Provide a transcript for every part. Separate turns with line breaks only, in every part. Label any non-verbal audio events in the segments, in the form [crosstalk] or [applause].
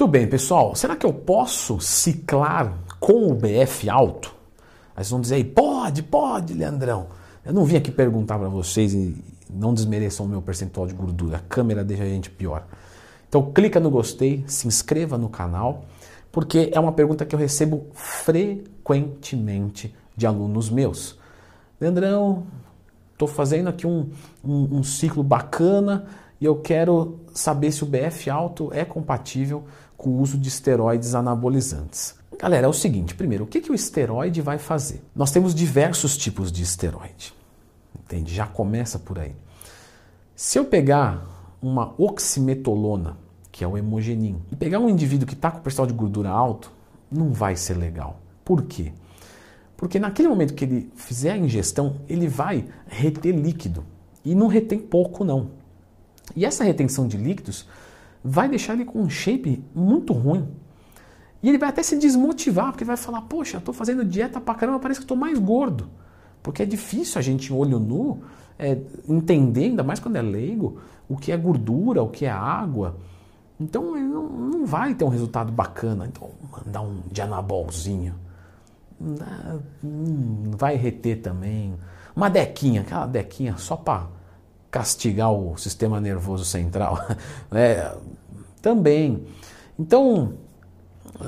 Muito bem, pessoal. Será que eu posso ciclar com o BF alto? Aí vocês vão dizer aí, pode, pode, Leandrão. Eu não vim aqui perguntar para vocês e não desmereçam o meu percentual de gordura. A câmera deixa a gente pior. Então clica no gostei, se inscreva no canal, porque é uma pergunta que eu recebo frequentemente de alunos meus. Leandrão, estou fazendo aqui um, um, um ciclo bacana e eu quero saber se o BF alto é compatível com o uso de esteroides anabolizantes. Galera, é o seguinte: primeiro, o que, que o esteroide vai fazer? Nós temos diversos tipos de esteroide. Entende? Já começa por aí. Se eu pegar uma oximetolona, que é o hemogenin, e pegar um indivíduo que está com percentual de gordura alto, não vai ser legal. Por quê? Porque naquele momento que ele fizer a ingestão, ele vai reter líquido. E não retém pouco, não. E essa retenção de líquidos vai deixar ele com um shape muito ruim. E ele vai até se desmotivar, porque vai falar: Poxa, eu estou fazendo dieta pra caramba, parece que estou mais gordo. Porque é difícil a gente, olho nu, é, entender, ainda mais quando é leigo, o que é gordura, o que é água. Então ele não, não vai ter um resultado bacana. Então, mandar um de anabolzinho. Não vai reter também. Uma dequinha, aquela dequinha só para castigar o sistema nervoso central. [laughs] é, também. Então,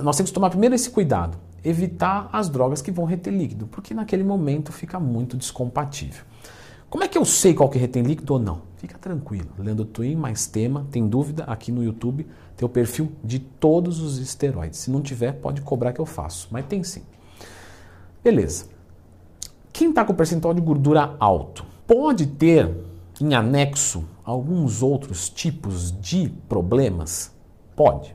nós temos que tomar primeiro esse cuidado, evitar as drogas que vão reter líquido, porque naquele momento fica muito descompatível. Como é que eu sei qual que retém líquido ou não? Fica tranquilo, Lendo Twin mais tema, tem dúvida aqui no YouTube, tem o perfil de todos os esteroides. Se não tiver, pode cobrar que eu faço, mas tem sim. Beleza. Quem está com percentual de gordura alto pode ter em anexo alguns outros tipos de problemas? Pode.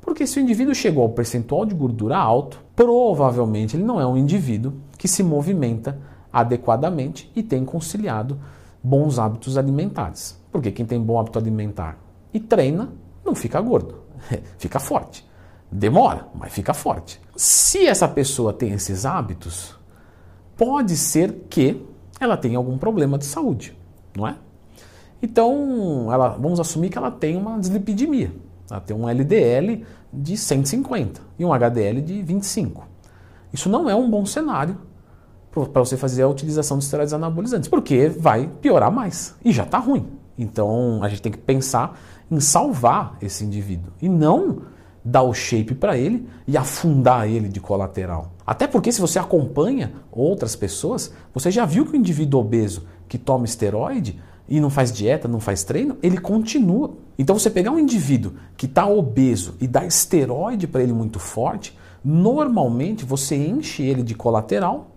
Porque se o indivíduo chegou ao percentual de gordura alto, provavelmente ele não é um indivíduo que se movimenta adequadamente e tem conciliado bons hábitos alimentares. Porque quem tem bom hábito alimentar e treina, não fica gordo, [laughs] fica forte. Demora, mas fica forte. Se essa pessoa tem esses hábitos, pode ser que ela tenha algum problema de saúde, não é? Então, ela, vamos assumir que ela tem uma dislipidemia. Ela tem um LDL de 150 e um HDL de 25. Isso não é um bom cenário para você fazer a utilização de esteroides anabolizantes, porque vai piorar mais e já está ruim. Então a gente tem que pensar em salvar esse indivíduo e não dar o shape para ele e afundar ele de colateral. Até porque se você acompanha outras pessoas, você já viu que o indivíduo obeso que toma esteroide e não faz dieta, não faz treino, ele continua. Então você pegar um indivíduo que está obeso e dar esteroide para ele muito forte, normalmente você enche ele de colateral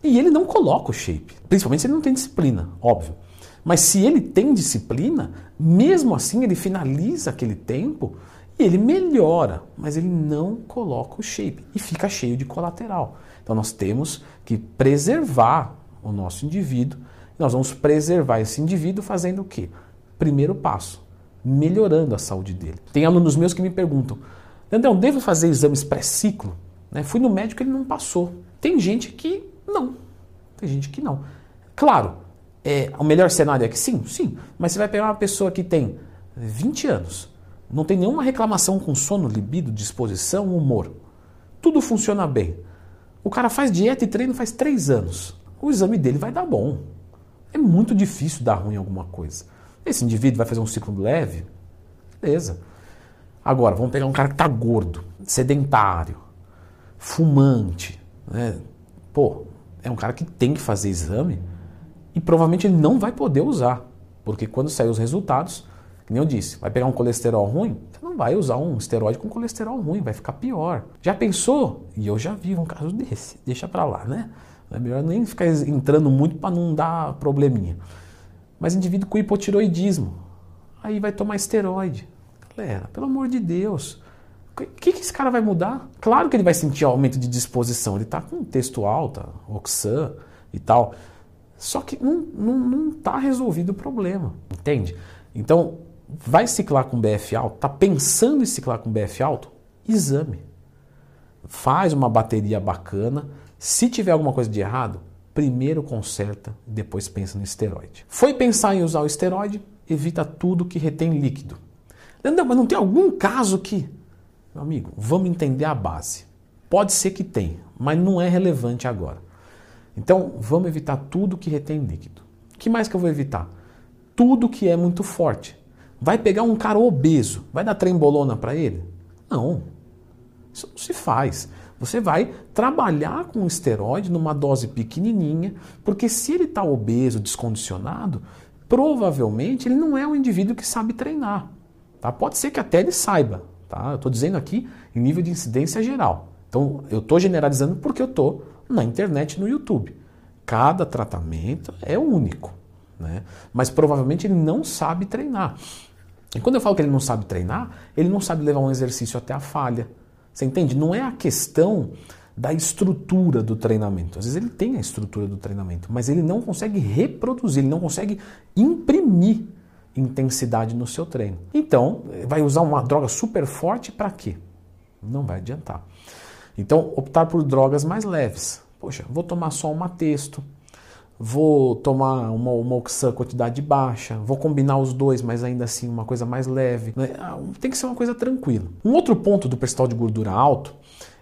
e ele não coloca o shape. Principalmente se ele não tem disciplina, óbvio. Mas se ele tem disciplina, mesmo assim ele finaliza aquele tempo e ele melhora, mas ele não coloca o shape e fica cheio de colateral. Então nós temos que preservar o nosso indivíduo. Nós vamos preservar esse indivíduo fazendo o quê? Primeiro passo, melhorando a saúde dele. Tem alunos meus que me perguntam: Leandrão, devo fazer exames pré-ciclo? Né? Fui no médico e ele não passou. Tem gente que não. Tem gente que não. Claro, é, o melhor cenário é que sim, sim, mas você vai pegar uma pessoa que tem 20 anos, não tem nenhuma reclamação com sono, libido, disposição, humor. Tudo funciona bem. O cara faz dieta e treino faz 3 anos. O exame dele vai dar bom. É muito difícil dar ruim alguma coisa. Esse indivíduo vai fazer um ciclo leve? Beleza. Agora, vamos pegar um cara que está gordo, sedentário, fumante. Né? Pô, é um cara que tem que fazer exame e provavelmente ele não vai poder usar. Porque quando sair os resultados, que nem eu disse, vai pegar um colesterol ruim, você não vai usar um esteroide com colesterol ruim, vai ficar pior. Já pensou? E eu já vi um caso desse, deixa pra lá, né? É melhor nem ficar entrando muito para não dar probleminha. Mas indivíduo com hipotiroidismo, aí vai tomar esteroide. Galera, pelo amor de Deus, o que, que esse cara vai mudar? Claro que ele vai sentir aumento de disposição. Ele está com texto alta, Oxan e tal. Só que não está não, não tá resolvido o problema, entende? Então, vai ciclar com BF alto? Está pensando em ciclar com BF alto? Exame. Faz uma bateria bacana. Se tiver alguma coisa de errado, primeiro conserta, depois pensa no esteroide. Foi pensar em usar o esteroide? Evita tudo que retém líquido. Não, mas não tem algum caso que Meu amigo, vamos entender a base. Pode ser que tenha, mas não é relevante agora. Então, vamos evitar tudo que retém líquido. O que mais que eu vou evitar? Tudo que é muito forte. Vai pegar um cara obeso, vai dar trembolona para ele? Não. Isso não se faz. Você vai trabalhar com esteroide numa dose pequenininha, porque se ele está obeso, descondicionado, provavelmente ele não é um indivíduo que sabe treinar. Tá? Pode ser que até ele saiba. Tá? Eu estou dizendo aqui em nível de incidência geral. Então eu estou generalizando porque eu estou na internet no YouTube. Cada tratamento é único. Né? Mas provavelmente ele não sabe treinar. E quando eu falo que ele não sabe treinar, ele não sabe levar um exercício até a falha. Você entende? Não é a questão da estrutura do treinamento. Às vezes ele tem a estrutura do treinamento, mas ele não consegue reproduzir, ele não consegue imprimir intensidade no seu treino. Então, vai usar uma droga super forte para quê? Não vai adiantar. Então, optar por drogas mais leves. Poxa, vou tomar só uma texto, vou tomar uma, uma Oxan quantidade baixa, vou combinar os dois, mas ainda assim uma coisa mais leve. Né? Ah, tem que ser uma coisa tranquila. Um outro ponto do percentual de gordura alto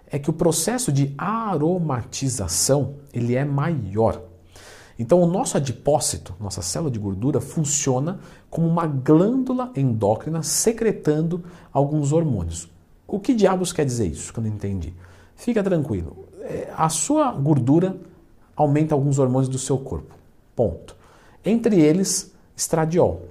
é que o processo de aromatização ele é maior. Então o nosso adipócito, nossa célula de gordura, funciona como uma glândula endócrina secretando alguns hormônios. O que diabos quer dizer isso? Que eu não entendi. Fica tranquilo. É, a sua gordura aumenta alguns hormônios do seu corpo. Ponto. Entre eles, estradiol.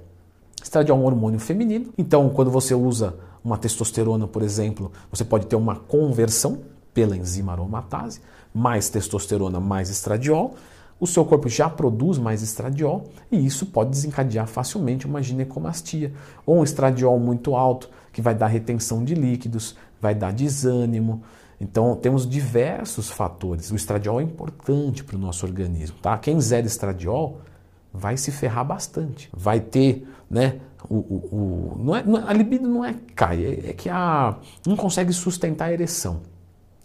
Estradiol é um hormônio feminino. Então, quando você usa uma testosterona, por exemplo, você pode ter uma conversão pela enzima aromatase, mais testosterona, mais estradiol. O seu corpo já produz mais estradiol e isso pode desencadear facilmente uma ginecomastia ou um estradiol muito alto que vai dar retenção de líquidos, vai dar desânimo, então temos diversos fatores. O estradiol é importante para o nosso organismo, tá? Quem zera estradiol vai se ferrar bastante. Vai ter, né? O, o, o não é, a libido não é cai, é, é, que a, não consegue sustentar a ereção.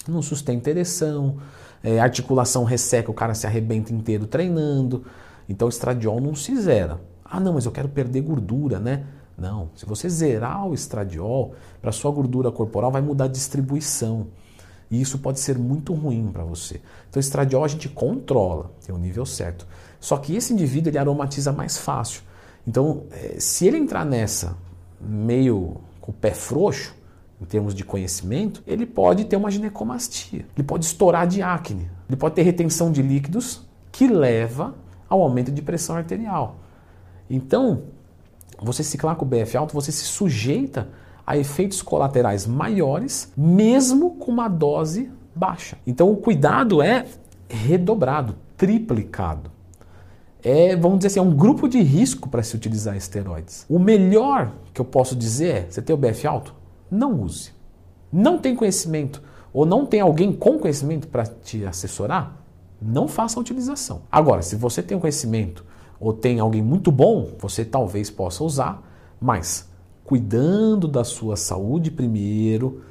Não sustenta a ereção, é, articulação resseca, o cara se arrebenta inteiro treinando. Então o estradiol não se zera. Ah, não, mas eu quero perder gordura, né? Não, se você zerar o estradiol, para sua gordura corporal vai mudar a distribuição. E isso pode ser muito ruim para você. Então, estradiol a gente controla, tem o um nível certo. Só que esse indivíduo ele aromatiza mais fácil. Então, eh, se ele entrar nessa meio com o pé frouxo, em termos de conhecimento, ele pode ter uma ginecomastia, ele pode estourar de acne, ele pode ter retenção de líquidos que leva ao aumento de pressão arterial. Então, você ciclar com o BF alto, você se sujeita a efeitos colaterais maiores, mesmo com uma dose baixa. Então o cuidado é redobrado, triplicado. É, vamos dizer assim, é um grupo de risco para se utilizar esteroides. O melhor que eu posso dizer é: você tem o BF alto? Não use. Não tem conhecimento ou não tem alguém com conhecimento para te assessorar? Não faça a utilização. Agora, se você tem conhecimento ou tem alguém muito bom, você talvez possa usar, mas cuidando da sua saúde primeiro,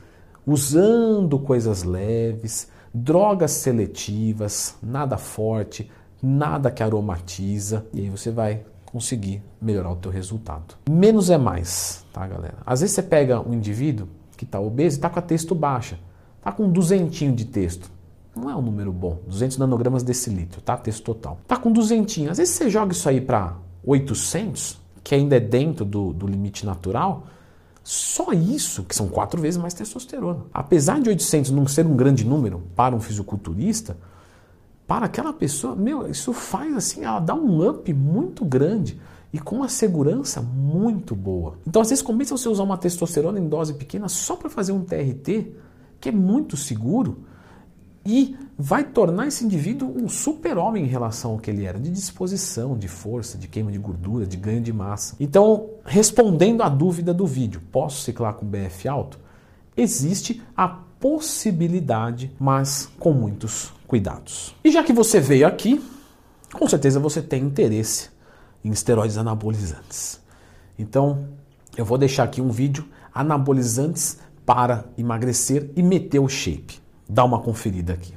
usando coisas leves, drogas seletivas, nada forte, nada que aromatiza, e aí você vai conseguir melhorar o teu resultado. Menos é mais, tá, galera? Às vezes você pega um indivíduo que está obeso e está com a texto baixa, está com um duzentinho de texto. Não é um número bom, 200 nanogramas decilitro, tá? Texto total. Tá com duzentinho. Às vezes você joga isso aí para 800, que ainda é dentro do, do limite natural, só isso, que são quatro vezes mais testosterona. Apesar de 800 não ser um grande número para um fisiculturista, para aquela pessoa, meu, isso faz assim, ela dá um up muito grande e com uma segurança muito boa. Então, às vezes, compensa você usar uma testosterona em dose pequena só para fazer um TRT, que é muito seguro e vai tornar esse indivíduo um super-homem em relação ao que ele era, de disposição, de força, de queima de gordura, de ganho de massa. Então, respondendo à dúvida do vídeo, posso ciclar com BF alto? Existe a possibilidade, mas com muitos cuidados. E já que você veio aqui, com certeza você tem interesse em esteroides anabolizantes. Então, eu vou deixar aqui um vídeo anabolizantes para emagrecer e meter o shape. Dá uma conferida aqui.